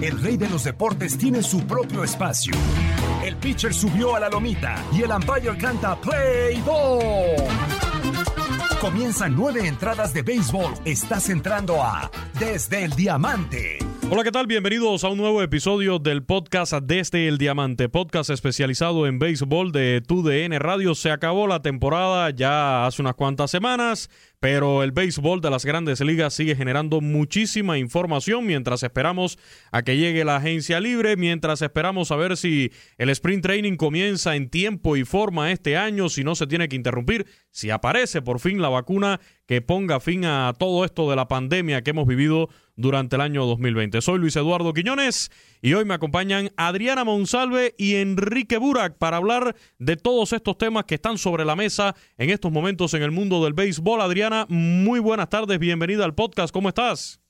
El rey de los deportes tiene su propio espacio. El pitcher subió a la lomita y el umpire canta Play Ball. Comienzan nueve entradas de béisbol. Estás entrando a Desde el Diamante. Hola, ¿qué tal? Bienvenidos a un nuevo episodio del podcast Desde el Diamante, podcast especializado en béisbol de TUDN Radio. Se acabó la temporada ya hace unas cuantas semanas, pero el béisbol de las grandes ligas sigue generando muchísima información mientras esperamos a que llegue la agencia libre, mientras esperamos a ver si el sprint training comienza en tiempo y forma este año, si no se tiene que interrumpir, si aparece por fin la vacuna que ponga fin a todo esto de la pandemia que hemos vivido durante el año 2020. Soy Luis Eduardo Quiñones y hoy me acompañan Adriana Monsalve y Enrique Burak para hablar de todos estos temas que están sobre la mesa en estos momentos en el mundo del béisbol. Adriana, muy buenas tardes, bienvenida al podcast, ¿cómo estás?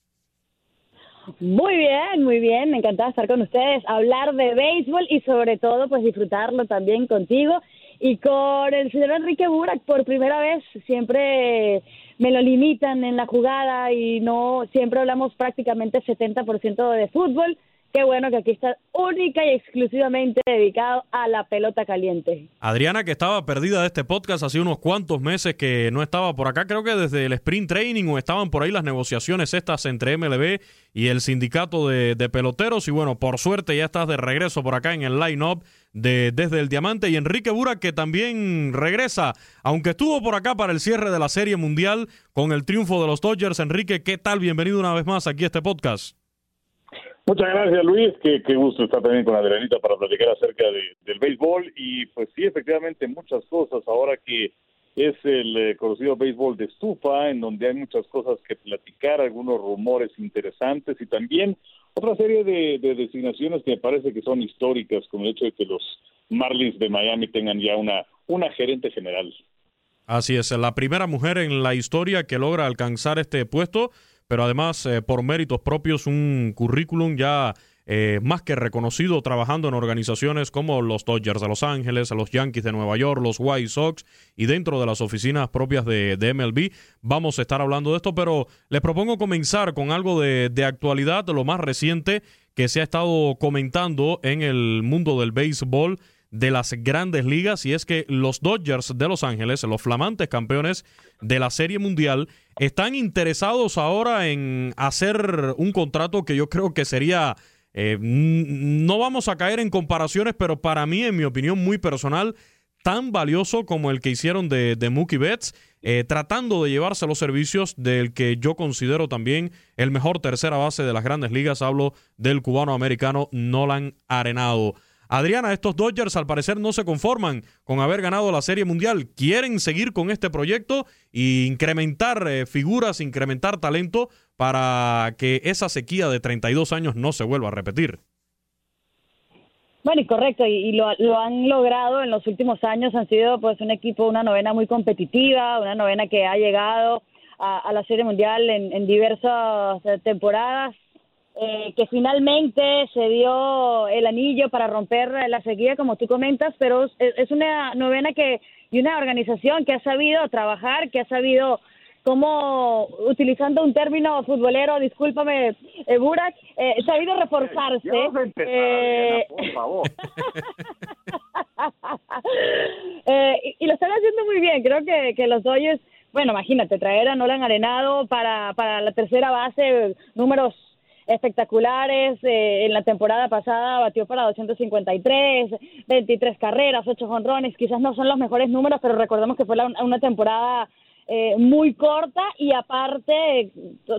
Muy bien, muy bien, me encantaba estar con ustedes, hablar de béisbol y sobre todo pues disfrutarlo también contigo y con el señor Enrique Burak por primera vez siempre me lo limitan en la jugada y no siempre hablamos prácticamente 70% de fútbol. Qué bueno que aquí está única y exclusivamente dedicado a la pelota caliente. Adriana, que estaba perdida de este podcast hace unos cuantos meses que no estaba por acá, creo que desde el sprint training o estaban por ahí las negociaciones estas entre MLB y el sindicato de, peloteros. Y bueno, por suerte ya estás de regreso por acá en el line-up de Desde el Diamante. Y Enrique Bura, que también regresa, aunque estuvo por acá para el cierre de la Serie Mundial con el triunfo de los Dodgers. Enrique, ¿qué tal? Bienvenido una vez más aquí a este podcast. Muchas gracias, Luis. Qué, qué gusto estar también con Adrianita para platicar acerca de, del béisbol. Y pues sí, efectivamente, muchas cosas ahora que es el eh, conocido béisbol de estufa, en donde hay muchas cosas que platicar, algunos rumores interesantes y también otra serie de, de designaciones que me parece que son históricas, como el hecho de que los Marlins de Miami tengan ya una gerente general. Así es, la primera mujer en la historia que logra alcanzar este puesto, pero además eh, por méritos propios un currículum ya eh, más que reconocido trabajando en organizaciones como los Dodgers de Los Ángeles, los Yankees de Nueva York, los White Sox y dentro de las oficinas propias de, de MLB. Vamos a estar hablando de esto, pero les propongo comenzar con algo de, de actualidad, lo más reciente que se ha estado comentando en el mundo del béisbol de las grandes ligas y es que los Dodgers de Los Ángeles, los flamantes campeones de la Serie Mundial, están interesados ahora en hacer un contrato que yo creo que sería, eh, no vamos a caer en comparaciones, pero para mí, en mi opinión muy personal, tan valioso como el que hicieron de, de Mookie Betts, eh, tratando de llevarse los servicios del que yo considero también el mejor tercera base de las grandes ligas. Hablo del cubano americano Nolan Arenado. Adriana, estos Dodgers al parecer no se conforman con haber ganado la Serie Mundial. Quieren seguir con este proyecto e incrementar eh, figuras, incrementar talento para que esa sequía de 32 años no se vuelva a repetir. Bueno, y correcto, y, lo, han logrado en los últimos años, han sido pues un equipo, una novena muy competitiva, una novena que ha llegado a, la Serie Mundial en, diversas eh, temporadas, eh, que finalmente se dio el anillo para romper la sequía, como tú comentas, pero es, una novena que y una organización que ha sabido trabajar, que ha sabido como utilizando un término futbolero, discúlpame, eh, Burak, eh, se ha ido reforzarse. Eh, por favor. eh, y, lo están haciendo muy bien. Creo que, que los Dodgers, bueno, imagínate, traer a Nolan Arenado para, para la tercera base, números espectaculares. Eh, en la temporada pasada batió para 253, 23 carreras, 8 jonrones. Quizás no son los mejores números, pero recordemos que fue una temporada eh, muy corta y aparte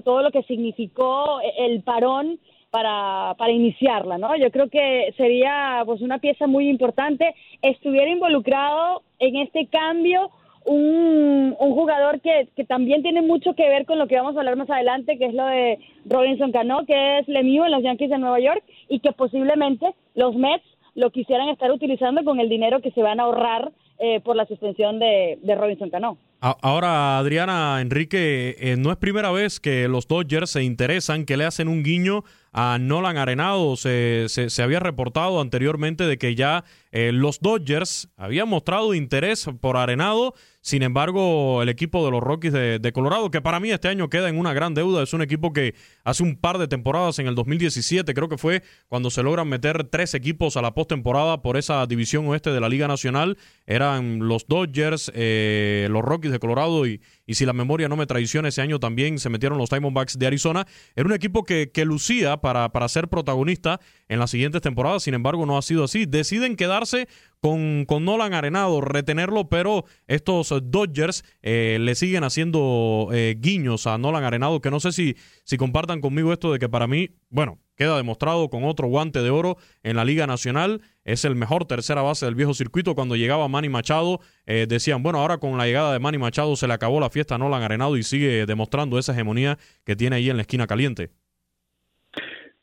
todo lo que significó el parón para, para iniciarla, ¿no? Yo creo que sería pues una pieza muy importante. Estuviera involucrado en este cambio un, un jugador que, que también tiene mucho que ver con lo que vamos a hablar más adelante, que es lo de Robinson Cano, que es Lemieux en los Yankees de Nueva York y que posiblemente los Mets lo quisieran estar utilizando con el dinero que se van a ahorrar eh, por la suspensión de, de Robinson Cano. Ahora, Adriana, Enrique, eh, no es primera vez que los Dodgers se interesan, que le hacen un guiño a Nolan Arenado. Se, se, había reportado anteriormente de que ya eh, los Dodgers habían mostrado interés por Arenado. Sin embargo, el equipo de los Rockies de, Colorado, que para mí este año queda en una gran deuda, es un equipo que hace un par de temporadas, en el 2017, creo que fue cuando se logran meter tres equipos a la postemporada por esa división oeste de la Liga Nacional. Eran los Dodgers, eh, los Rockies de Colorado y, y si la memoria no me traiciona, ese año también se metieron los Diamondbacks de Arizona. Era un equipo que, que lucía para, para ser protagonista en las siguientes temporadas, sin embargo no ha sido así. Deciden quedarse con, con Nolan Arenado, retenerlo, pero estos Dodgers eh, le siguen haciendo eh, guiños a Nolan Arenado, que no sé si, si compartan conmigo esto de que para mí, bueno, queda demostrado con otro guante de oro en la Liga Nacional. Es el mejor tercera base del viejo circuito. Cuando llegaba Manny Machado, eh, decían, bueno, ahora con la llegada de Manny Machado se le acabó la fiesta a Nolan Arenado y sigue demostrando esa hegemonía que tiene ahí en la esquina caliente.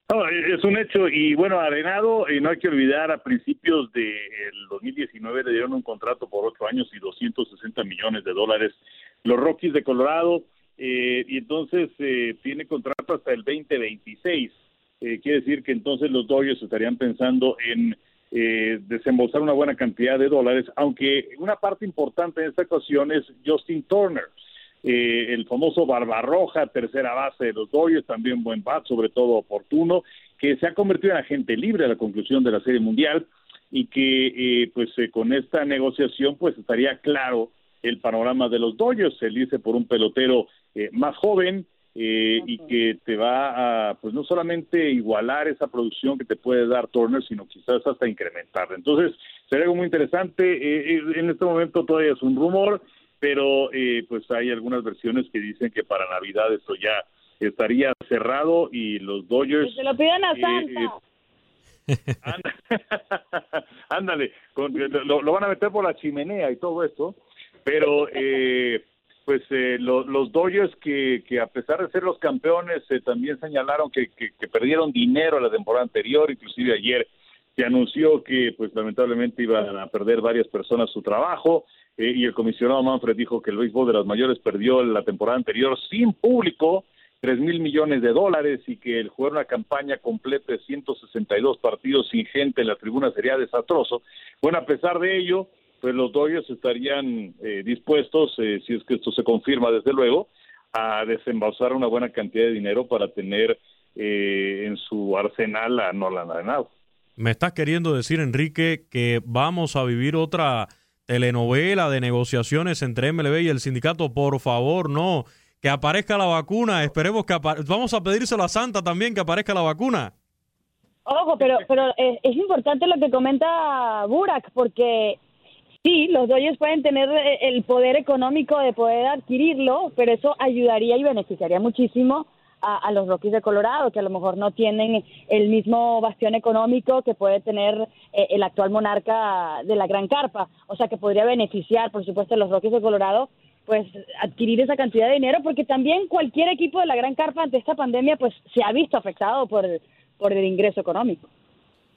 es un hecho y bueno, Arenado, y no hay que olvidar, a principios del 2019 le dieron un contrato por ocho años y 260 millones de dólares los Rockies de Colorado eh, y entonces eh, tiene contrato hasta el 2026. Eh, quiere decir que entonces los Dodgers estarían pensando en eh, desembolsar una buena cantidad de dólares, aunque una parte importante en esta ocasión es Justin Turner, eh, el famoso Barbarroja, tercera base de los Dodgers, también buen bat, sobre todo oportuno, que se ha convertido en agente libre a la conclusión de la Serie Mundial y que eh, pues eh, con esta negociación pues estaría claro el panorama de los Dodgers, se dice por un pelotero eh, más joven, eh, y que te va a, pues no solamente igualar esa producción que te puede dar Turner, sino quizás hasta incrementarla. Entonces, sería algo muy interesante. Eh, eh, en este momento todavía es un rumor, pero pues hay algunas versiones que dicen que para Navidad esto ya estaría cerrado y los Dodgers... se lo piden a Santa. Ándale, lo, lo, van a meter por la chimenea y todo esto, pero eh, pues eh, los Dodgers que, que a pesar de ser los campeones eh, también señalaron que, que, perdieron dinero la temporada anterior, inclusive ayer se anunció que pues lamentablemente iban a perder varias personas su trabajo eh, y el comisionado Manfred dijo que el béisbol de las mayores perdió la temporada anterior sin público tres mil millones de dólares y que el jugar una campaña completa de 162 partidos sin gente en la tribuna sería desastroso. Bueno, a pesar de ello, pues los Dodgers estarían eh, dispuestos, eh, si es que esto se confirma desde luego, a desembolsar una buena cantidad de dinero para tener eh, en su arsenal a Nolan Arenado. Me estás queriendo decir, Enrique, que vamos a vivir otra telenovela de negociaciones entre MLB y el sindicato. Por favor, no. Que aparezca la vacuna. Esperemos que vamos a pedírselo a Santa también que aparezca la vacuna. Ojo, pero pero es, es importante lo que comenta Burak porque Sí, los Dodgers pueden tener eh, el poder económico de poder adquirirlo, pero eso ayudaría y beneficiaría muchísimo a, los Rockies de Colorado, que a lo mejor no tienen el mismo bastión económico que puede tener eh, el actual monarca de la Gran Carpa. O sea, que podría beneficiar, por supuesto, a los Rockies de Colorado pues adquirir esa cantidad de dinero porque también cualquier equipo de la Gran Carpa ante esta pandemia pues se ha visto afectado por por el ingreso económico.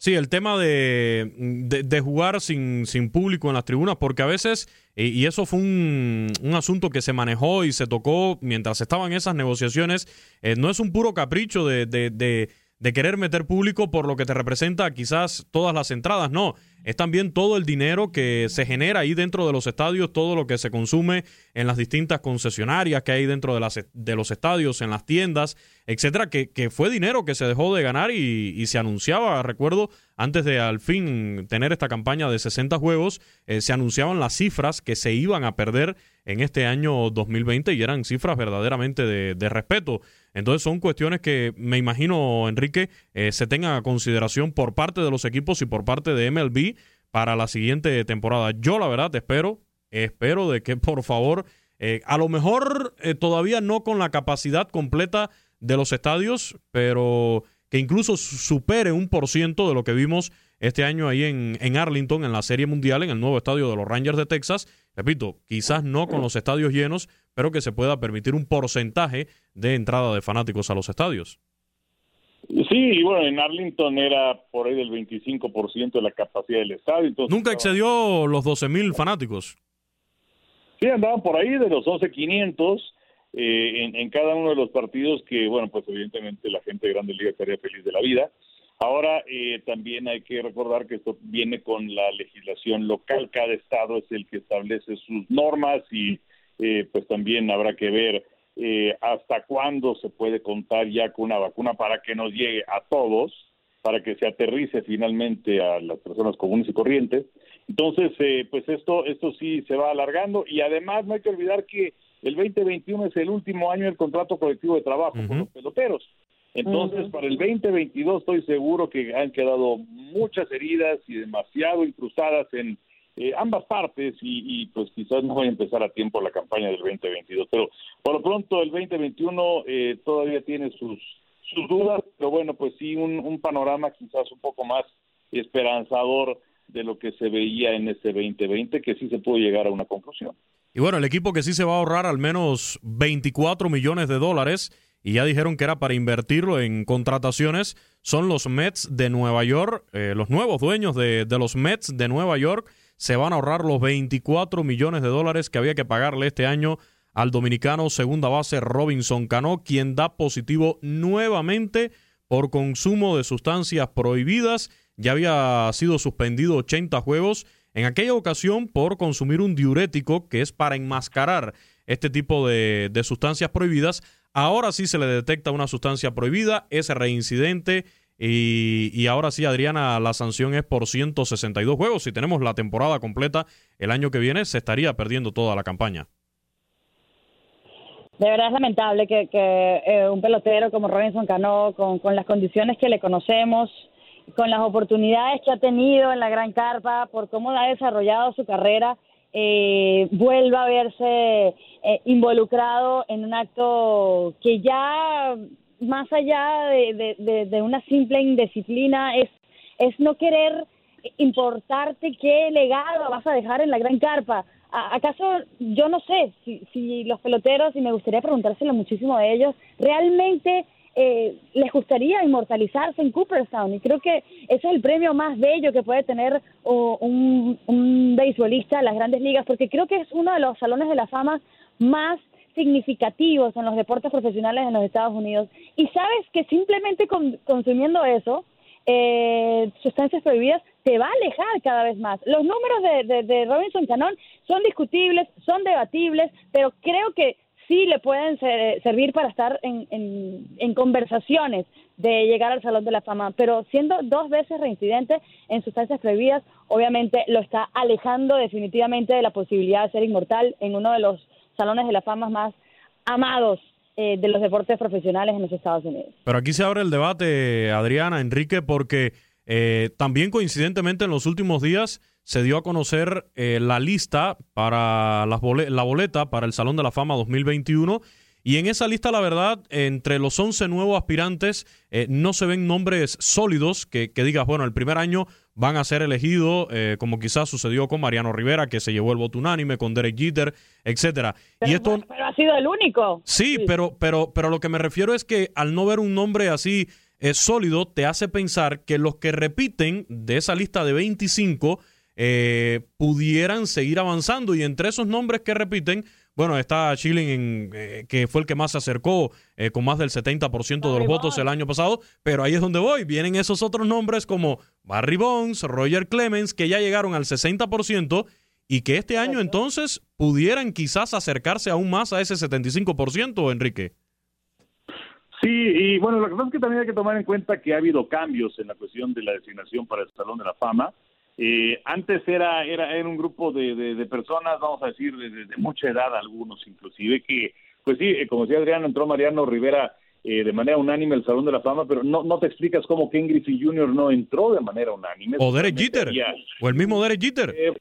Sí, el tema de, de, jugar sin, sin, público en las tribunas, porque a veces, y eso fue un, un, asunto que se manejó y se tocó mientras estaban esas negociaciones, eh, no es un puro capricho de, de, de querer meter público por lo que te representa quizás todas las entradas, no es también todo el dinero que se genera ahí dentro de los estadios, todo lo que se consume en las distintas concesionarias que hay dentro de, las, de los estadios, en las tiendas, etcétera, que, que fue dinero que se dejó de ganar y, se anunciaba, recuerdo, antes de al fin tener esta campaña de 60 juegos, eh, se anunciaban las cifras que se iban a perder en este año 2020 y eran cifras verdaderamente de, de respeto. Entonces son cuestiones que me imagino, Enrique, eh, se tengan a consideración por parte de los equipos y por parte de MLB para la siguiente temporada. Yo la verdad espero, espero de que por favor, eh, a lo mejor eh, todavía no con la capacidad completa de los estadios, pero que incluso supere un por ciento de lo que vimos este año ahí en, en Arlington, en la Serie Mundial, en el nuevo estadio de los Rangers de Texas. Repito, quizás no con los estadios llenos, pero que se pueda permitir un porcentaje de entrada de fanáticos a los estadios. Sí, y bueno, en Arlington era por ahí del 25% de la capacidad del estadio. Nunca excedió los 12 mil fanáticos. Sí, andaban por ahí de los 11.500 eh, en, en cada uno de los partidos que, bueno, pues evidentemente la gente de Grande Liga estaría feliz de la vida. Ahora, eh, también hay que recordar que esto viene con la legislación local. Cada estado es el que establece sus normas y eh, pues también habrá que ver eh, hasta cuándo se puede contar ya con una vacuna para que nos llegue a todos, para que se aterrice finalmente a las personas comunes y corrientes. Entonces, eh, pues esto, esto sí se va alargando y además no hay que olvidar que el 2021 es el último año del contrato colectivo de trabajo con los peloteros. Entonces, para el 2022 estoy seguro que han quedado muchas heridas y demasiado incrustadas en eh, ambas partes y, pues quizás no voy a empezar a tiempo la campaña del 2022, pero por lo pronto el 2021 eh, todavía tiene sus, sus dudas, pero bueno, pues sí, un, un panorama quizás un poco más esperanzador de lo que se veía en este 2020, que sí se pudo llegar a una conclusión. Y bueno, el equipo que sí se va a ahorrar al menos 24 millones de dólares y ya dijeron que era para invertirlo en contrataciones son los Mets de Nueva York, eh, los nuevos dueños de, de los Mets de Nueva York se van a ahorrar los 24 millones de dólares que había que pagarle este año al dominicano segunda base Robinson Cano, quien da positivo nuevamente por consumo de sustancias prohibidas. Ya había sido suspendido 80 juegos, en aquella ocasión por consumir un diurético que es para enmascarar este tipo de, de sustancias prohibidas. Ahora sí se le detecta una sustancia prohibida, es reincidente y, ahora sí, Adriana, la sanción es por 162 juegos. Si tenemos la temporada completa el año que viene, se estaría perdiendo toda la campaña. De verdad es lamentable que, eh, un pelotero como Robinson Cano, con, las condiciones que le conocemos, con las oportunidades que ha tenido en la Gran Carpa, por cómo ha desarrollado su carrera, eh, vuelva a verse eh, involucrado en un acto que ya más allá de, una simple indisciplina, es, es no querer importarte qué legado vas a dejar en la gran carpa. ¿Acaso yo no sé si, si los peloteros, y me gustaría preguntárselo muchísimo a ellos, realmente eh, les gustaría inmortalizarse en Cooperstown? Y creo que ese es el premio más bello que puede tener un, un beisbolista en las grandes ligas, porque creo que es uno de los salones de la fama más significativos en los deportes profesionales en los Estados Unidos. Y sabes que simplemente consumiendo eso, eh, sustancias prohibidas, te va a alejar cada vez más. Los números de, de, Robinson Canón son discutibles, son debatibles, pero creo que sí le pueden servir para estar en, en, conversaciones de llegar al Salón de la Fama, pero siendo dos veces reincidente en sustancias prohibidas, obviamente lo está alejando definitivamente de la posibilidad de ser inmortal en uno de los salones de la fama más amados eh, de los deportes profesionales en los Estados Unidos. Pero aquí se abre el debate, Adriana, Enrique, porque eh, también coincidentemente en los últimos días se dio a conocer eh, la lista para las la boleta para el Salón de la Fama 2021. Y en esa lista, la verdad, entre los 11 nuevos aspirantes eh, no se ven nombres sólidos que, que, digas, bueno, el primer año van a ser elegidos, eh, como quizás sucedió con Mariano Rivera, que se llevó el voto unánime, con Derek Jeter, etcétera. Pero, y esto, pero ha sido el único. Sí, sí, Pero, pero, pero lo que me refiero es que al no ver un nombre así eh, sólido, te hace pensar que los que repiten de esa lista de 25 eh, pudieran seguir avanzando. Y entre esos nombres que repiten, bueno, está Schilling, eh, que fue el que más se acercó eh, con más del 70% de los votos el año pasado, pero ahí es donde voy. Vienen esos otros nombres como Barry Bonds, Roger Clemens, que ya llegaron al 60% y que este año entonces pudieran quizás acercarse aún más a ese 75%, Enrique. Sí, y bueno, lo que pasa es que también hay que tomar en cuenta que ha habido cambios en la cuestión de la designación para el Salón de la Fama. Eh, antes era, era, era un grupo de, de, personas, vamos a decir, de, de, mucha edad, algunos inclusive, que, pues sí, eh, como decía Adriano, entró Mariano Rivera eh, de manera unánime al Salón de la Fama, pero no, no te explicas cómo Ken Griffey Jr. no entró de manera unánime. O Derek Jeter, o el mismo Derek Jeter. Eh,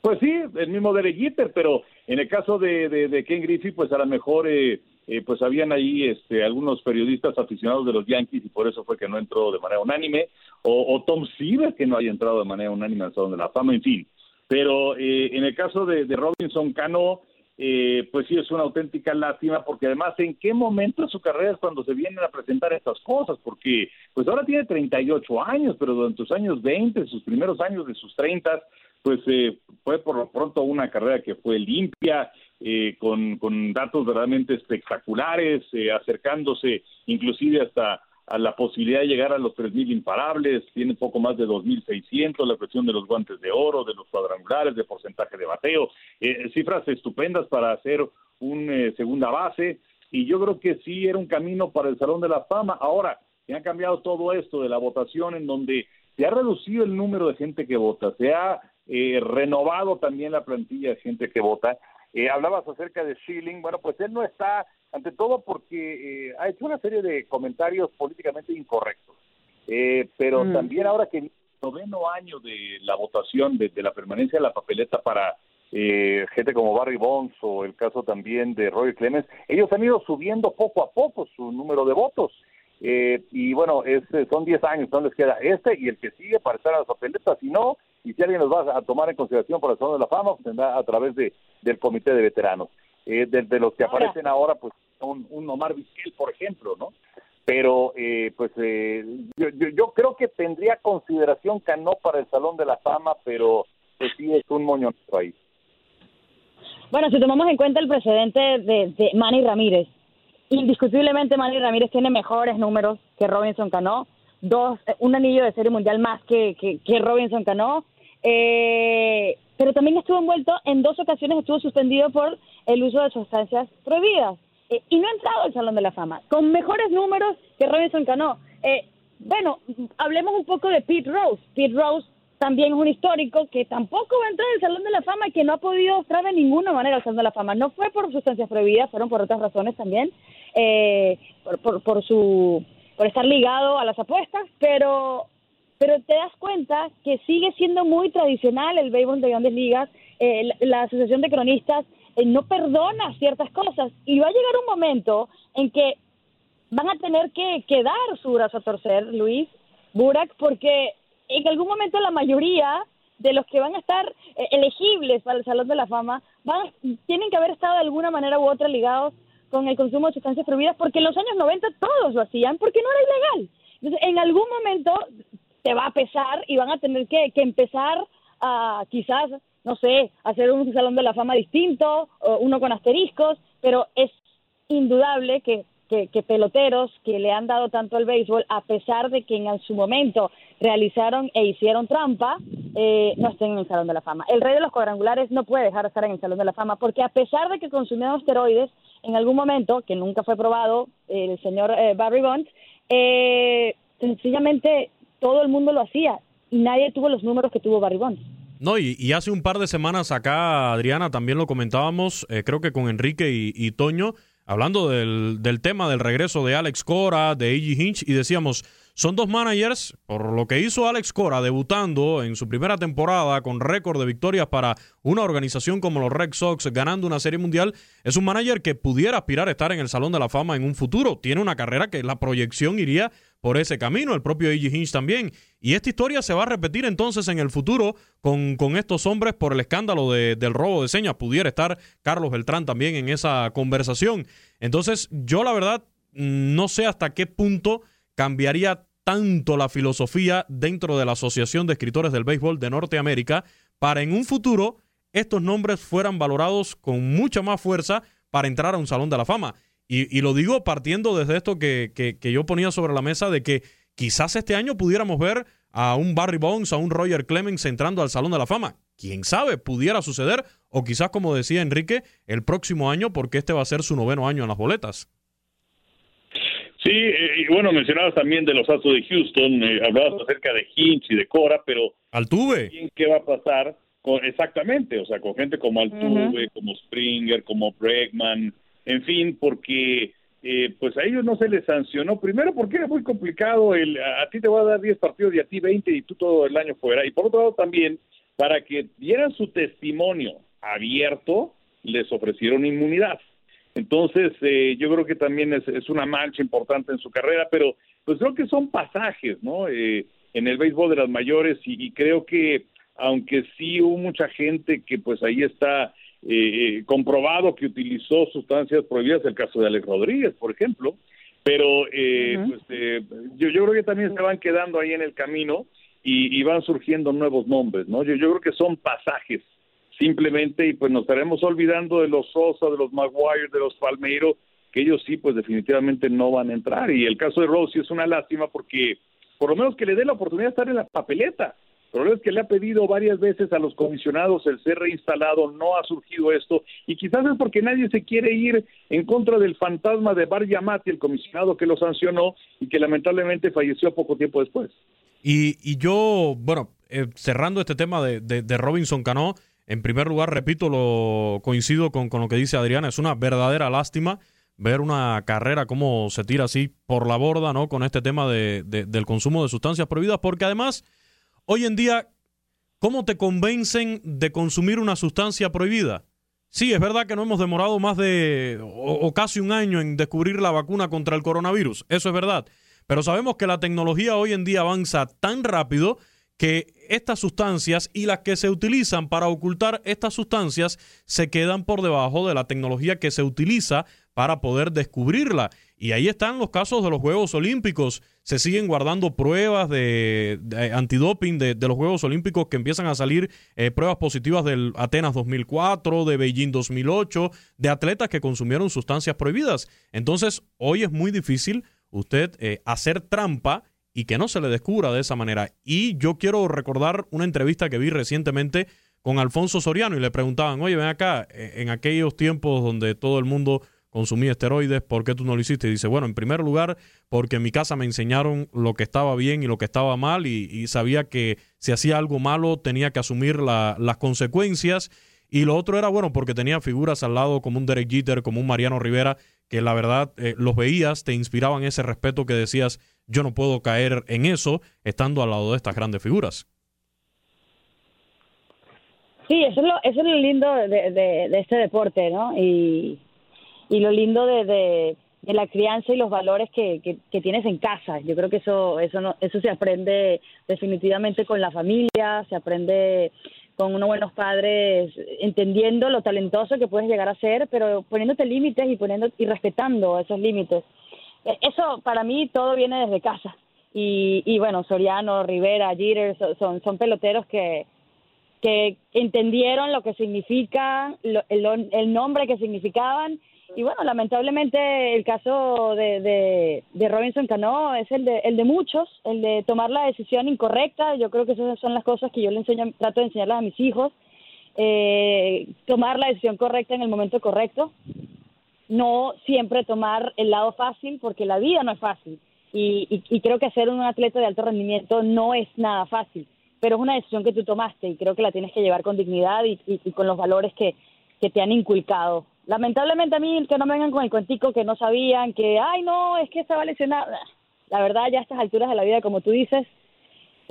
pues sí, el mismo Derek Jeter, pero en el caso de, de, de Ken Griffey, pues a lo mejor... Eh, eh, pues habían ahí este, algunos periodistas aficionados de los Yankees y por eso fue que no entró de manera unánime, o, Tom Seaver que no haya entrado de manera unánime al Salón de la Fama, en fin. Pero eh, en el caso de, de Robinson Cano, eh, pues sí es una auténtica lástima, porque además, ¿en qué momento de su carrera es cuando se vienen a presentar estas cosas? Porque, pues ahora tiene 38 años, pero durante sus años 20, sus primeros años de sus 30, pues eh, fue por lo pronto una carrera que fue limpia, eh, con, con datos verdaderamente espectaculares, eh, acercándose inclusive hasta a la posibilidad de llegar a los 3.000 imparables, tiene poco más de 2.600, la cuestión de los guantes de oro, de los cuadrangulares, de porcentaje de bateo, eh, cifras estupendas para hacer un eh, segunda base, y yo creo que sí era un camino para el Salón de la Fama. Ahora, se ha cambiado todo esto de la votación en donde se ha reducido el número de gente que vota, se ha eh, renovado también la plantilla de gente que vota, eh, hablabas acerca de Schilling, bueno, pues él no está, ante todo porque eh, ha hecho una serie de comentarios políticamente incorrectos, eh, pero Mm. también ahora que el noveno año de la votación, de, de la permanencia de la papeleta para eh, gente como Barry Bonds o el caso también de Roy Clemens, ellos han ido subiendo poco a poco su número de votos. Eh, y bueno, es, son 10 años, no les queda este y el que sigue para estar a las papeletas, si no, y si alguien los va a tomar en consideración para el Salón de la Fama, pues tendrá a través de, del Comité de Veteranos. Eh, de, de los que Ahora. aparecen ahora, pues un, un Omar Vizquel, por ejemplo, ¿no? Pero, eh, pues, eh, yo, yo, yo creo que tendría consideración Cano para el Salón de la Fama, pero pues sí es un moñonero ahí. Bueno, si tomamos en cuenta el precedente de, de Manny Ramírez, indiscutiblemente Manny Ramírez tiene mejores números que Robinson Cano, dos, eh, un anillo de serie mundial más que, que, que Robinson Cano, eh, pero también estuvo envuelto en dos ocasiones, estuvo suspendido por el uso de sustancias prohibidas eh, y no ha entrado al Salón de la Fama, con mejores números que Robinson Cano. Eh, bueno, hablemos un poco de Pete Rose. Pete Rose también es un histórico que tampoco va a entrar al Salón de la Fama y que no ha podido entrar de ninguna manera al Salón de la Fama. No fue por sustancias prohibidas, fueron por otras razones también, eh, por, por, por su por estar ligado a las apuestas, pero pero te das cuenta que sigue siendo muy tradicional el béisbol de grandes ligas. Eh, la, Asociación de Cronistas eh, no perdona ciertas cosas y va a llegar un momento en que van a tener que, que dar su brazo a torcer, Luis Burak, porque en algún momento la mayoría de los que van a estar eh, elegibles para el Salón de la Fama van, tienen que haber estado de alguna manera u otra ligados con el consumo de sustancias prohibidas, porque en los años 90 todos lo hacían porque no era ilegal. Entonces, en algún momento te va a pesar y van a tener que, que empezar a quizás, no sé, hacer un Salón de la Fama distinto, o uno con asteriscos, pero es indudable que, que, que peloteros que le han dado tanto al béisbol, a pesar de que en su momento realizaron e hicieron trampa, eh, no estén en el Salón de la Fama. El rey de los cuadrangulares no puede dejar de estar en el Salón de la Fama, porque a pesar de que consumieron esteroides, en algún momento, que nunca fue probado, el señor eh, Barry Bonds, eh, sencillamente todo el mundo lo hacía y nadie tuvo los números que tuvo Barry. No, y, hace un par de semanas acá, Adriana, también lo comentábamos, eh, creo que con Enrique y, y Toño, hablando del, del tema del regreso de Alex Cora, de A.G. Hinch, y decíamos, son dos managers, por lo que hizo Alex Cora debutando en su primera temporada con récord de victorias para una organización como los Red Sox ganando una serie mundial, es un manager que pudiera aspirar a estar en el Salón de la Fama en un futuro. Tiene una carrera que la proyección iría por ese camino, el propio A.G. Hinch también. Y esta historia se va a repetir entonces en el futuro con, con estos hombres por el escándalo de, del robo de señas. Pudiera estar Carlos Beltrán también en esa conversación. Entonces, yo la verdad no sé hasta qué punto cambiaría tanto la filosofía dentro de la Asociación de Escritores del Béisbol de Norteamérica para en un futuro estos nombres fueran valorados con mucha más fuerza para entrar a un Salón de la Fama. Y, lo digo partiendo desde esto que, que, yo ponía sobre la mesa de que quizás este año pudiéramos ver a un Barry Bonds, a un Roger Clemens entrando al Salón de la Fama. Quién sabe, pudiera suceder, o quizás, como decía Enrique, el próximo año, porque este va a ser su noveno año en las boletas. Sí, eh, y bueno, mencionabas también de los Astros de Houston, eh, hablabas acerca de Hinch y de Cora, pero... Altuve. ¿Qué va a pasar? Con, exactamente, o sea, con gente como Altuve, como Springer, como Bregman, en fin, porque eh, pues a ellos no se les sancionó, primero porque era muy complicado, el, a, ti te voy a dar 10 partidos y a ti 20 y tú todo el año fuera, y por otro lado también, para que dieran su testimonio abierto, les ofrecieron inmunidad. Entonces, eh, yo creo que también es, es, una mancha importante en su carrera, pero pues creo que son pasajes, ¿no? Eh, en el béisbol de las mayores y, y, creo que aunque sí hubo mucha gente que pues ahí está eh, comprobado que utilizó sustancias prohibidas, el caso de Alex Rodríguez, por ejemplo, pero eh, pues, eh, yo, yo creo que también se van quedando ahí en el camino y, y van surgiendo nuevos nombres, ¿no? Yo, yo creo que son pasajes simplemente y pues nos estaremos olvidando de los Sosa, de los Maguire, de los Palmeiro, que ellos sí pues definitivamente no van a entrar y el caso de Rossi es una lástima porque por lo menos que le dé la oportunidad de estar en la papeleta el problema es que le ha pedido varias veces a los comisionados el ser reinstalado, no ha surgido esto, y quizás es porque nadie se quiere ir en contra del fantasma de Bar Yamati, el comisionado que lo sancionó y que lamentablemente falleció poco tiempo después. Y, y yo, bueno, eh, cerrando este tema de, de, Robinson Cano, en primer lugar, repito, lo coincido con, con lo que dice Adriana, es una verdadera lástima ver una carrera como se tira así por la borda, ¿no? Con este tema de, del consumo de sustancias prohibidas, porque además Hoy en día, ¿cómo te convencen de consumir una sustancia prohibida? Sí, es verdad que no hemos demorado más de o, casi un año en descubrir la vacuna contra el coronavirus, eso es verdad, pero sabemos que la tecnología hoy en día avanza tan rápido que estas sustancias y las que se utilizan para ocultar estas sustancias se quedan por debajo de la tecnología que se utiliza para poder descubrirla. Y ahí están los casos de los Juegos Olímpicos. Se siguen guardando pruebas de, antidoping de, los Juegos Olímpicos que empiezan a salir eh, pruebas positivas del Atenas 2004, de Beijing 2008, de atletas que consumieron sustancias prohibidas. Entonces, hoy es muy difícil usted eh, hacer trampa y que no se le descubra de esa manera. Y yo quiero recordar una entrevista que vi recientemente con Alfonso Soriano y le preguntaban, oye, ven acá, eh, en aquellos tiempos donde todo el mundo consumí esteroides, ¿por qué tú no lo hiciste? Y dice, bueno, en primer lugar, porque en mi casa me enseñaron lo que estaba bien y lo que estaba mal y, sabía que si hacía algo malo tenía que asumir las consecuencias. Y lo otro era, bueno, porque tenía figuras al lado como un Derek Jeter, como un Mariano Rivera, que la verdad eh, los veías, te inspiraban ese respeto que decías, yo no puedo caer en eso estando al lado de estas grandes figuras. Sí, eso es lo, eso es lo lindo de, este deporte, ¿no? Y, y lo lindo de, la crianza y los valores que, que, tienes en casa. Yo creo que eso, eso, no, eso se aprende definitivamente con la familia, se aprende con unos buenos padres, entendiendo lo talentoso que puedes llegar a ser, pero poniéndote límites y, poniendo, y respetando esos límites. E, eso para mí todo viene desde casa. Y, y bueno, Soriano, Rivera, Jeter son, son peloteros que, que entendieron lo que significa, el, el nombre que significaban y bueno, lamentablemente el caso de, de, Robinson Cano es el de, el de muchos, el de tomar la decisión incorrecta. Yo creo que esas son las cosas que yo le enseño, trato de enseñarlas a mis hijos. Eh, tomar la decisión correcta en el momento correcto. No siempre tomar el lado fácil, porque la vida no es fácil. Y, y, creo que ser un atleta de alto rendimiento no es nada fácil, pero es una decisión que tú tomaste y creo que la tienes que llevar con dignidad y, y con los valores que, que te han inculcado lamentablemente a mí que no vengan con el cuentico que no sabían, que, ay, no, es que estaba lesionada. la verdad, ya a estas alturas de la vida, como tú dices,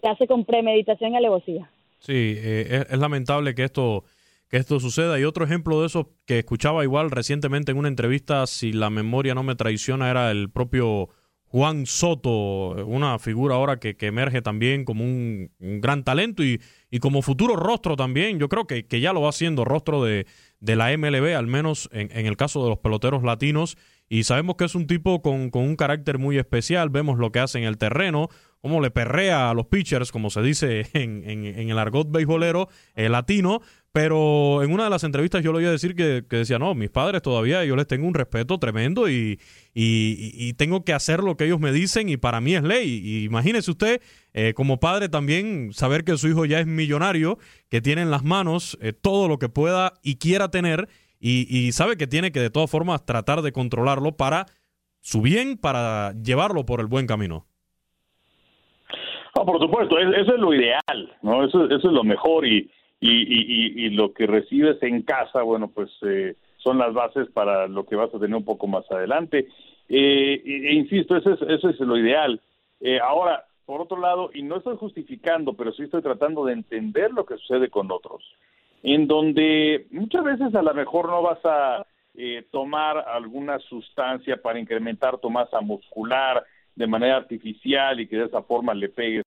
se hace con premeditación y alevosía. Sí, eh, es, lamentable que esto, que esto suceda. Y otro ejemplo de eso que escuchaba igual recientemente en una entrevista, si la memoria no me traiciona, era el propio Juan Soto, una figura ahora que, emerge también como un, gran talento y, y, como futuro rostro también. Yo creo que, que ya lo va siendo rostro de, de la MLB, al menos en, en, el caso de los peloteros latinos. Y sabemos que es un tipo con, con, un carácter muy especial. Vemos lo que hace en el terreno, cómo le perrea a los pitchers, como se dice en, en, en el argot beisbolero eh, latino. Pero en una de las entrevistas yo le oí decir que, decía, no, mis padres todavía yo les tengo un respeto tremendo y, y, tengo que hacer lo que ellos me dicen y para mí es ley. Y imagínese usted, eh, como padre también, saber que su hijo ya es millonario, que tiene en las manos eh, todo lo que pueda y quiera tener y, y sabe que tiene que de todas formas tratar de controlarlo para su bien, para llevarlo por el buen camino. Ah, por supuesto, eso es lo ideal, ¿no? Eso, eso es lo mejor y y, y, lo que recibes en casa, bueno, pues eh, son las bases para lo que vas a tener un poco más adelante. Eh, e, insisto, eso es, eso es lo ideal. Eh, ahora, por otro lado, y no estoy justificando, pero sí estoy tratando de entender lo que sucede con otros, en donde muchas veces a lo mejor no vas a eh, tomar alguna sustancia para incrementar tu masa muscular de manera artificial y que de esa forma le pegues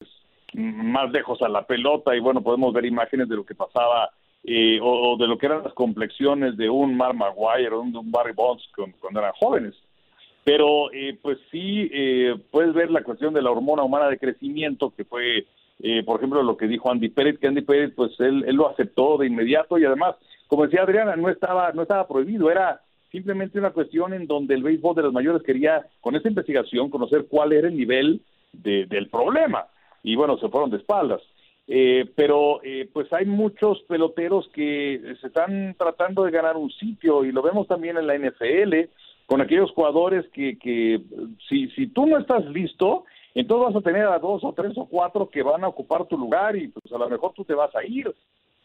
más lejos a la pelota y bueno, podemos ver imágenes de lo que pasaba eh, o, de lo que eran las complexiones de un Mar Maguire o de un Barry Bonds cuando eran jóvenes. Pero eh, pues sí, eh, puedes ver la cuestión de la hormona humana de crecimiento, que fue, por ejemplo, lo que dijo Andy Pérez, que Andy Pérez pues él, él lo aceptó de inmediato y además, como decía Adriana, no estaba, no estaba prohibido, era simplemente una cuestión en donde el béisbol de los mayores quería, con esta investigación, conocer cuál era el nivel de, del problema y bueno, se fueron de espaldas. Eh, pero eh, pues hay muchos peloteros que se están tratando de ganar un sitio y lo vemos también en la NFL con aquellos jugadores que, que si, si tú no estás listo, entonces vas a tener a dos o tres o cuatro que van a ocupar tu lugar y pues a lo mejor tú te vas a ir.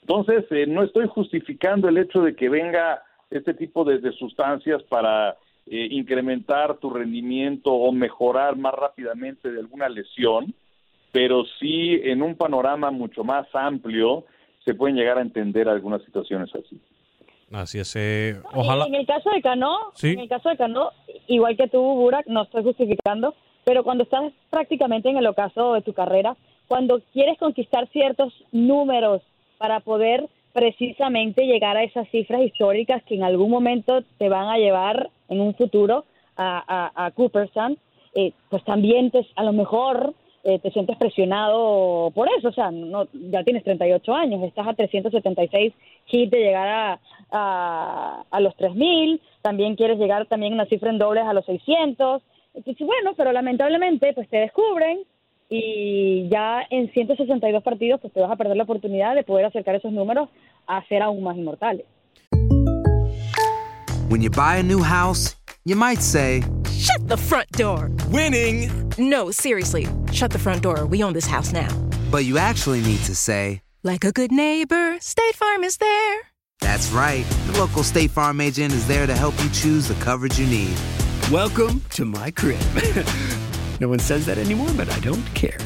Entonces, eh, no estoy justificando el hecho de que venga este tipo de, de sustancias para incrementar tu rendimiento o mejorar más rápidamente de alguna lesión, pero sí en un panorama mucho más amplio se pueden llegar a entender algunas situaciones así. Así es. Eh, ojalá. En el caso de Cano, en el caso de Cano, igual que tú, Burak, no estoy justificando, pero cuando estás prácticamente en el ocaso de tu carrera, cuando quieres conquistar ciertos números para poder precisamente llegar a esas cifras históricas que en algún momento te van a llevar en un futuro a, a, a Cooperstown, eh, pues también te, a lo mejor eh, te sientes presionado por eso, o sea, no, ya tienes 38 años, estás a 376 hits de llegar a, a, a los 3000, también quieres llegar también a una cifra en dobles a los 600, entonces bueno, pero lamentablemente pues te descubren y ya en 162 partidos pues te vas a perder la oportunidad de poder acercar esos números a ser aún más inmortales. When you buy a new house, you might say, Shut the front door! Winning! No, seriously, shut the front door. We own this house now. But you actually need to say, Like a good neighbor, State Farm is there. That's right. The local State Farm agent is there to help you choose the coverage you need. Welcome to my crib. no one says that anymore, but I don't care.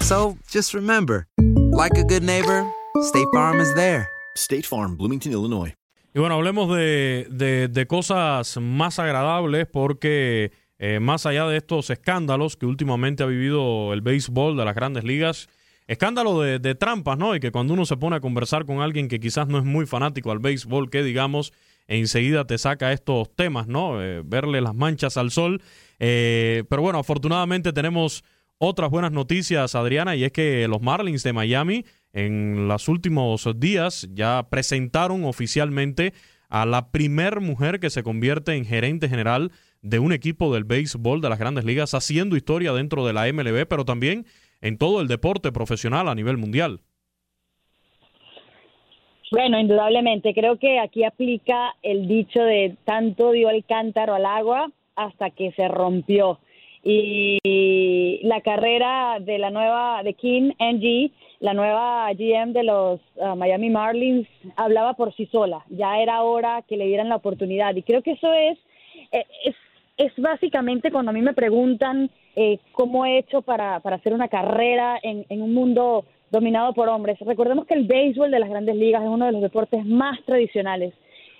So just remember, like a good neighbor, State Farm is there. State Farm, Bloomington, Illinois. Y bueno, hablemos de, de, cosas más agradables porque eh, más allá de estos escándalos que últimamente ha vivido el béisbol de las grandes ligas, escándalo de, trampas, ¿no? Y que cuando uno se pone a conversar con alguien que quizás no es muy fanático al béisbol, que digamos, enseguida te saca estos temas, ¿no? Eh, verle las manchas al sol. Eh, pero bueno, afortunadamente tenemos otras buenas noticias, Adriana, y es que los Marlins de Miami en los últimos días ya presentaron oficialmente a la primer mujer que se convierte en gerente general de un equipo del béisbol de las grandes ligas, haciendo historia dentro de la MLB, pero también en todo el deporte profesional a nivel mundial. Bueno, indudablemente, creo que aquí aplica el dicho de tanto dio el cántaro al agua hasta que se rompió. Y la carrera de la nueva, de Kim NG, la nueva GM de los uh, Miami Marlins hablaba por sí sola. Ya era hora que le dieran la oportunidad. Y creo que eso es, eh, es, es básicamente cuando a mí me preguntan eh, cómo he hecho para, para hacer una carrera en, en un mundo dominado por hombres. Recordemos que el béisbol de las grandes ligas es uno de los deportes más tradicionales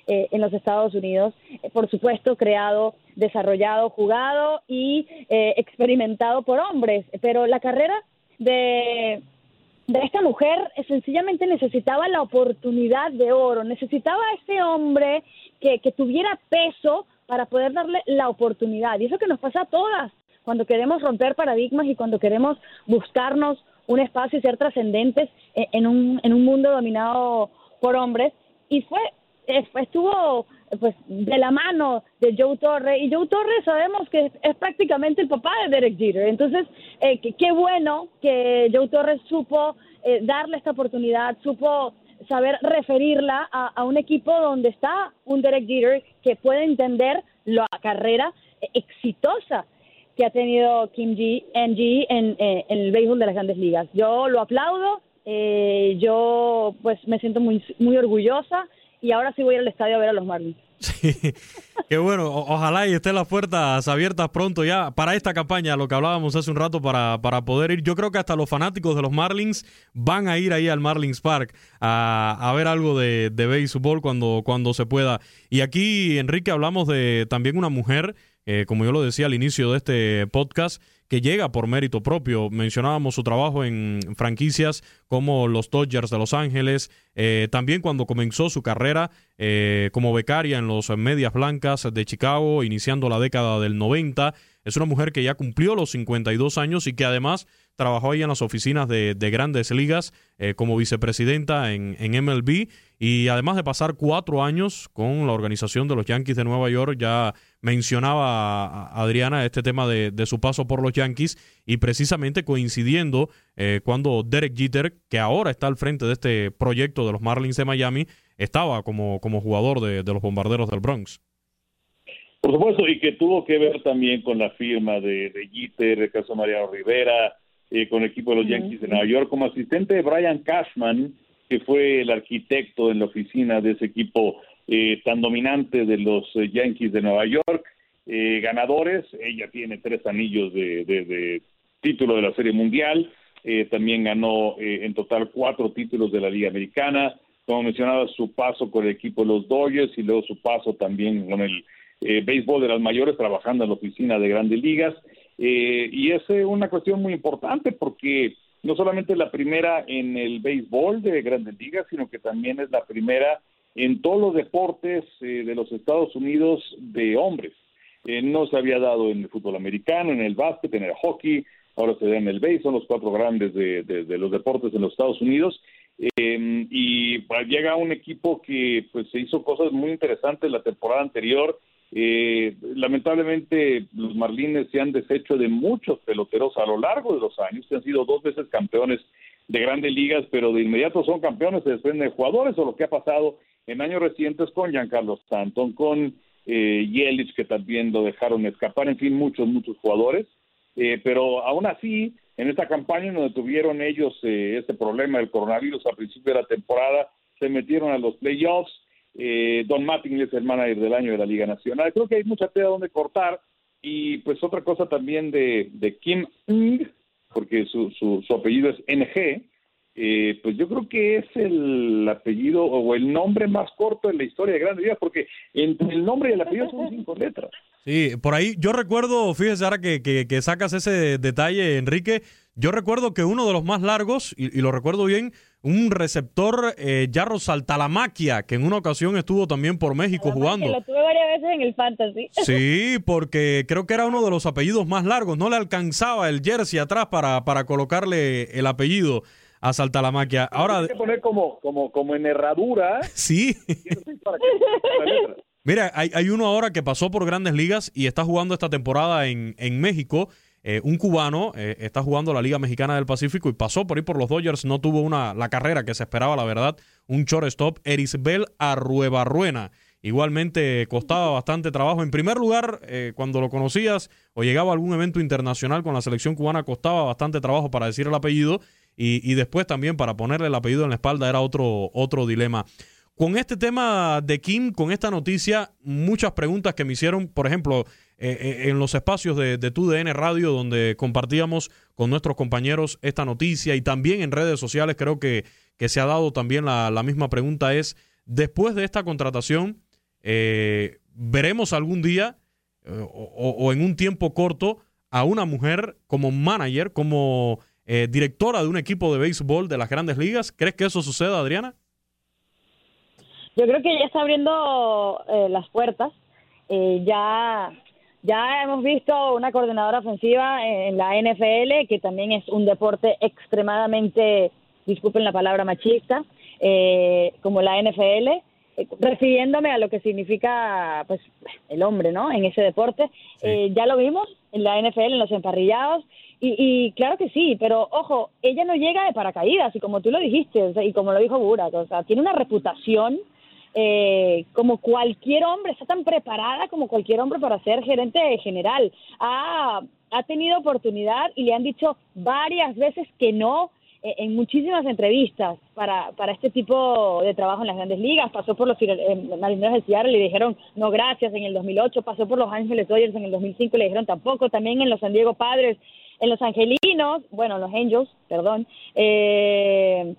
eh, en los Estados Unidos. Eh, por supuesto, creado, desarrollado, jugado y eh, experimentado por hombres. Pero la carrera de, de esta mujer sencillamente necesitaba la oportunidad de oro, necesitaba a ese hombre que, que tuviera peso para poder darle la oportunidad. Y eso que nos pasa a todas cuando queremos romper paradigmas y cuando queremos buscarnos un espacio y ser trascendentes en, en un, en un mundo dominado por hombres. Y fue estuvo pues de la mano de Joe Torre y Joe Torre sabemos que es, prácticamente el papá de Derek Jeter entonces eh, qué bueno que Joe Torres supo eh, darle esta oportunidad supo saber referirla a, a, un equipo donde está un Derek Jeter que puede entender la carrera exitosa que ha tenido Kim G, NG en, eh, en el béisbol de las grandes ligas. Yo lo aplaudo, eh, yo pues me siento muy, muy orgullosa y ahora sí voy al estadio a ver a los Marlins. Sí, qué bueno. Ojalá y estén las puertas abiertas pronto ya para esta campaña, lo que hablábamos hace un rato, para, para poder ir. Yo creo que hasta los fanáticos de los Marlins van a ir ahí al Marlins Park a, a ver algo de, de béisbol cuando, cuando se pueda. Y aquí, Enrique, hablamos de también una mujer, eh, como yo lo decía al inicio de este podcast, que llega por mérito propio. Mencionábamos su trabajo en franquicias como los Dodgers de Los Ángeles, eh, también cuando comenzó su carrera eh, como becaria en los Medias Blancas de Chicago, iniciando la década del 90. Es una mujer que ya cumplió los 52 años y que además trabajó ahí en las oficinas de, de grandes ligas eh, como vicepresidenta en, en, MLB y además de pasar cuatro años con la organización de los Yankees de Nueva York, ya mencionaba a Adriana este tema de, su paso por los Yankees y precisamente coincidiendo eh, cuando Derek Jeter, que ahora está al frente de este proyecto de los Marlins de Miami, estaba como, como jugador de, de los Bombarderos del Bronx. Por supuesto, y que tuvo que ver también con la firma de, de Jeter, el caso de Mariano Rivera, eh, con el equipo de los Yankees de Nueva York, como asistente de Brian Cashman, que fue el arquitecto en la oficina de ese equipo eh, tan dominante de los eh, Yankees de Nueva York. Eh, ganadores, ella tiene tres anillos de, de, de título de la Serie Mundial, eh, también ganó en total cuatro títulos de la Liga Americana, como mencionaba, su paso con el equipo de los Dodgers y luego su paso también con el béisbol de las mayores, trabajando en la oficina de grandes ligas. Eh, y es eh, una cuestión muy importante porque no solamente es la primera en el béisbol de grandes ligas, sino que también es la primera en todos los deportes eh, de los Estados Unidos de hombres. Eh, no se había dado en el fútbol americano, en el básquet, en el hockey, ahora se da en el béisbol, son los cuatro grandes de, de, de los deportes en los Estados Unidos. Eh, y pues, llega un equipo que pues se hizo cosas muy interesantes la temporada anterior, eh, lamentablemente los Marlines se han deshecho de muchos peloteros a lo largo de los años, que han sido dos veces campeones de grandes ligas, pero de inmediato son campeones, se desprenden de jugadores, o lo que ha pasado en años recientes con Giancarlo Stanton, con eh, Yelich, que también lo dejaron escapar, en fin, muchos, muchos jugadores, eh, pero aún así, en esta campaña donde tuvieron ellos eh, este problema del coronavirus a principio de la temporada, se metieron a los playoffs, eh, Don Mattingly es el manager del año de la Liga Nacional. Creo que hay mucha tela donde cortar. Y pues otra cosa también de, Kim Ng, porque su, apellido es NG, eh, pues yo creo que es el apellido o el nombre más corto en la historia de Grandes Ligas, porque entre el nombre y el apellido son cinco letras. Sí, por ahí yo recuerdo, fíjese ahora que, sacas ese detalle, Enrique, yo recuerdo que uno de los más largos, y lo recuerdo bien, un receptor eh, Jarro Saltalamaquia, que en una ocasión estuvo también por México jugando. Lo tuve varias veces en el Fantasy. Sí, porque creo que era uno de los apellidos más largos. No le alcanzaba el jersey atrás para, para colocarle el apellido a Saltalamaquia. Ahora. Hay que poner como, como, como en herradura. Sí. Mira, hay, hay uno ahora que pasó por grandes ligas y está jugando esta temporada en, en México. Eh, un cubano eh, está jugando la Liga Mexicana del Pacífico y pasó por ahí por los Dodgers, no tuvo una, la carrera que se esperaba, la verdad, un shortstop, Erisbel Arruebarruena. Igualmente costaba bastante trabajo. En primer lugar, eh, cuando lo conocías o llegaba a algún evento internacional con la selección cubana, costaba bastante trabajo para decir el apellido y, y después también para ponerle el apellido en la espalda era otro, otro dilema. Con este tema de Kim, con esta noticia, muchas preguntas que me hicieron, por ejemplo, en los espacios de, de TUDN Radio donde compartíamos con nuestros compañeros esta noticia y también en redes sociales creo que, que se ha dado también la, misma pregunta es, después de esta contratación, ¿veremos algún día o, o en un tiempo corto a una mujer como manager, como eh, directora de un equipo de béisbol de las grandes ligas. ¿Crees que eso suceda, Adriana? Yo creo que ya está abriendo eh, las puertas. Eh, ya, ya hemos visto una coordinadora ofensiva en la NFL, que también es un deporte extremadamente, disculpen la palabra machista, como la NFL refiriéndome a lo que significa pues el hombre no en ese deporte. Eh, ya lo vimos en la NFL en los emparrillados y, claro que sí pero ojo ella no llega de paracaídas y como tú lo dijiste y como lo dijo Burak o sea tiene una reputación eh, como cualquier hombre está tan preparada como cualquier hombre para ser gerente general ha ha tenido oportunidad y le han dicho varias veces que no eh, en muchísimas entrevistas para, para este tipo de trabajo en las grandes ligas. Pasó por los eh, marineros de Seattle y le dijeron no gracias en el 2008. Pasó por los Ángeles Dodgers en el 2005 y le dijeron tampoco. También en los San Diego Padres, en los Angelinos, bueno, los Angels, perdón. Eh,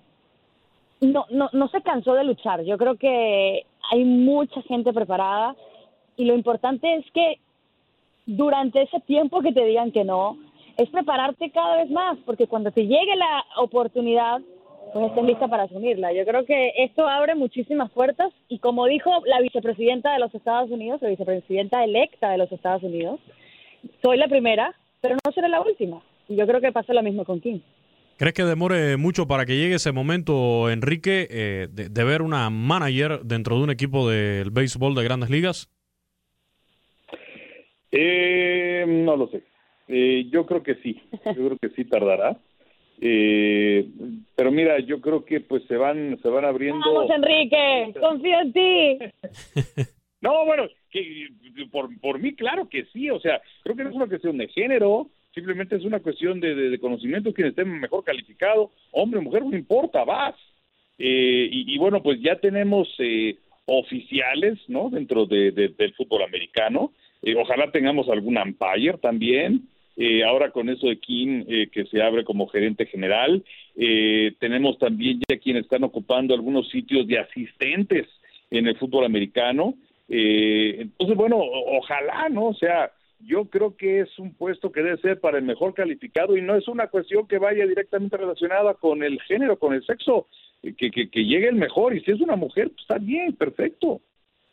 no, no, no se cansó de luchar. Yo creo que hay mucha gente preparada y lo importante es que durante ese tiempo que te digan que no, es prepararte cada vez más, porque cuando te llegue la oportunidad, pues estés lista para asumirla. Yo creo que esto abre muchísimas puertas y como dijo la vicepresidenta de los Estados Unidos, la vicepresidenta electa de los Estados Unidos, soy la primera, pero no seré la última. Y yo creo que pasa lo mismo con Kim. ¿Crees que demore mucho para que llegue ese momento, Enrique, eh, de, de, ver una manager dentro de un equipo del béisbol de grandes ligas? Eh, no lo sé. Eh, yo creo que sí, yo creo que sí tardará. Eh, pero mira, yo creo que pues se van se van abriendo. Vamos, Enrique, confío en ti. no, bueno, que por, por mí claro que sí, o sea, creo que no es una cuestión de género, simplemente es una cuestión de, de, conocimiento, quien esté mejor calificado, hombre mujer, no importa, vas. Eh, y, bueno, pues ya tenemos eh, oficiales, ¿no? Dentro de, del fútbol americano. Eh, ojalá tengamos algún umpire también. Eh, ahora con eso de Kim, eh, que se abre como gerente general, tenemos también ya quienes están ocupando algunos sitios de asistentes en el fútbol americano. Entonces, bueno, ojalá, ¿no? O sea, yo creo que es un puesto que debe ser para el mejor calificado y no es una cuestión que vaya directamente relacionada con el género, con el sexo, que, que, que llegue el mejor. Y si es una mujer, pues está bien, perfecto.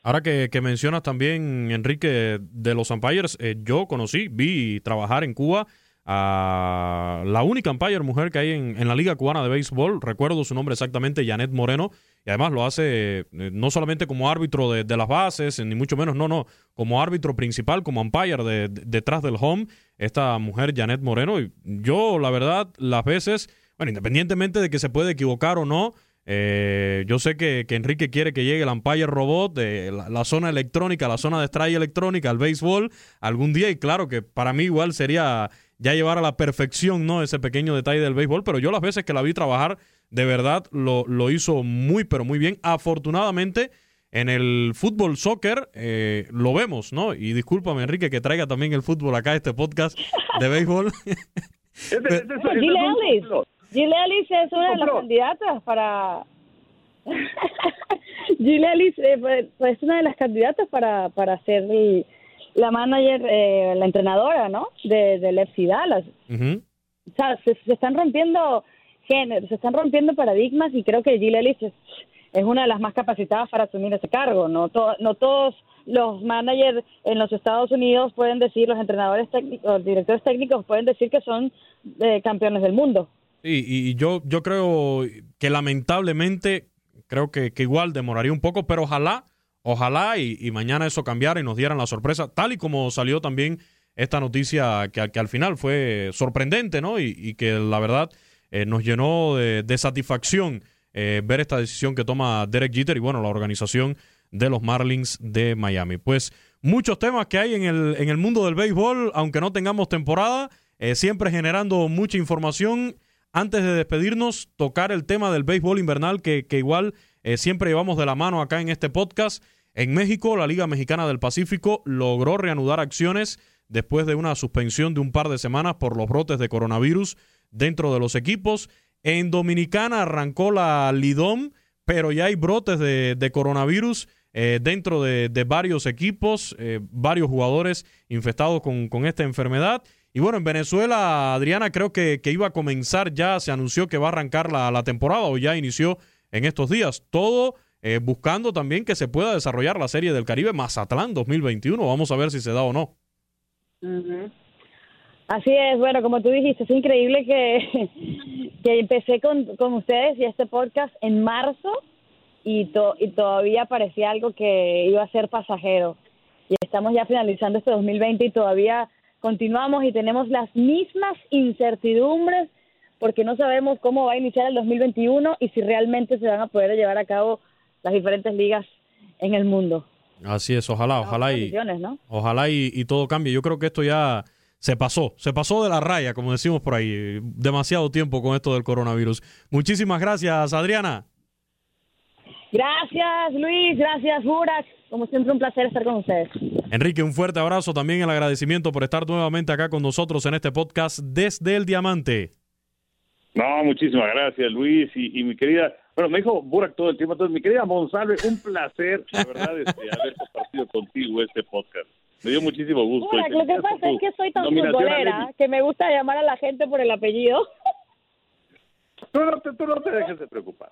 Ahora que, mencionas también, Enrique, de los umpires, eh, yo conocí, vi trabajar en Cuba a la única umpire mujer que hay en, la Liga Cubana de Béisbol. Recuerdo su nombre exactamente, Janet Moreno, y además lo hace eh, no solamente como árbitro de, las bases, ni mucho menos, no, no, como árbitro principal, como umpire de, detrás del home, esta mujer, Janet Moreno. Y yo, la verdad, las veces, bueno, independientemente de que se puede equivocar o no, eh, yo sé que, Enrique quiere que llegue el Empire Robot, de la, zona electrónica, la zona de strike electrónica, al béisbol, algún día. Y claro que para mí igual sería ya llevar a la perfección ¿no? ese pequeño detalle del béisbol. Pero yo las veces que la vi trabajar, de verdad lo, lo hizo muy, pero muy bien. Afortunadamente, en el fútbol soccer eh, lo vemos, ¿no? Y discúlpame, Enrique, que traiga también el fútbol acá, este podcast de béisbol. Gile Alice es una de las candidatas para... Gile eh, pues, es una de las candidatas para, para ser la manager, eh, la entrenadora, ¿no? De, del FC Dallas. O sea, se, están rompiendo géneros, se están rompiendo paradigmas y creo que Gile Alice es, una de las más capacitadas para asumir ese cargo. No, no todos los managers en los Estados Unidos pueden decir, los entrenadores técnicos, los directores técnicos pueden decir que son eh, campeones del mundo. Sí, y yo, yo creo que lamentablemente, creo que, igual demoraría un poco, pero ojalá, ojalá y, mañana eso cambiara y nos dieran la sorpresa, tal y como salió también esta noticia que, que al final fue sorprendente, ¿no? Y, que la verdad eh, nos llenó de, satisfacción eh, ver esta decisión que toma Derek Jeter y bueno, la organización de los Marlins de Miami. Pues muchos temas que hay en el, en el mundo del béisbol, aunque no tengamos temporada, eh, siempre generando mucha información antes de despedirnos, tocar el tema del béisbol invernal que, igual eh, siempre llevamos de la mano acá en este podcast. En México, la Liga Mexicana del Pacífico logró reanudar acciones después de una suspensión de un par de semanas por los brotes de coronavirus dentro de los equipos. En Dominicana arrancó la Lidom, pero ya hay brotes de, coronavirus eh, dentro de, varios equipos, eh, varios jugadores infectados con, esta enfermedad. Y bueno, en Venezuela, Adriana, creo que, iba a comenzar ya, se anunció que va a arrancar la, la temporada o ya inició en estos días. Todo eh, buscando también que se pueda desarrollar la Serie del Caribe Mazatlán 2021. Vamos a ver si se da o no. Así es, bueno, como tú dijiste, es increíble que, que empecé con, con ustedes y este podcast en marzo y, y todavía parecía algo que iba a ser pasajero. Y estamos ya finalizando este 2020 y todavía continuamos y tenemos las mismas incertidumbres porque no sabemos cómo va a iniciar el 2021 y si realmente se van a poder llevar a cabo las diferentes ligas en el mundo. Así es, ojalá, ojalá y, ojalá y, todo cambie. Yo creo que esto ya se pasó, se pasó de la raya, como decimos por ahí, demasiado tiempo con esto del coronavirus. Muchísimas gracias, Adriana. Gracias, Luis, gracias, Burak. Como siempre, un placer estar con ustedes. Enrique, un fuerte abrazo, también el agradecimiento por estar nuevamente acá con nosotros en este podcast desde el Diamante. No, muchísimas gracias, Luis, y mi querida bueno, me dijo Burak todo el tiempo. Entonces, mi querida Monsalve, un placer, la verdad, este, haber compartido contigo este podcast. Me dio muchísimo gusto. Burak, lo que pasa es que soy tan futbolera que me gusta llamar a la gente por el apellido. Tú no, te, tú no te dejes de preocupar.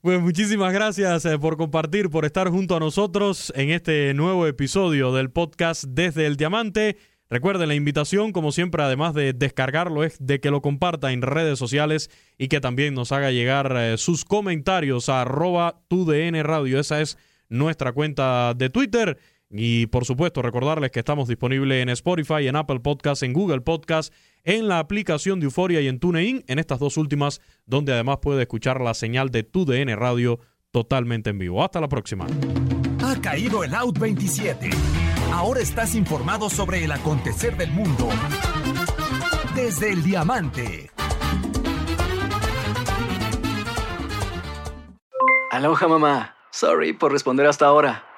Pues muchísimas gracias eh, por compartir, por estar junto a nosotros en este nuevo episodio del podcast Desde el Diamante. Recuerden la invitación, como siempre, además de descargarlo, es de que lo comparta en redes sociales y que también nos haga llegar eh, sus comentarios a arroba DN Radio. Esa es nuestra cuenta de Twitter. Y por supuesto, recordarles que estamos disponibles en Spotify, en Apple Podcasts, en Google Podcasts, en la aplicación de Euforia y en TuneIn, en estas dos últimas, donde además puede escuchar la señal de DN Radio totalmente en vivo. Hasta la próxima. Ha caído el Out 27 Ahora estás informado sobre el acontecer del mundo desde el diamante. Aloha mamá. Sorry por responder hasta ahora.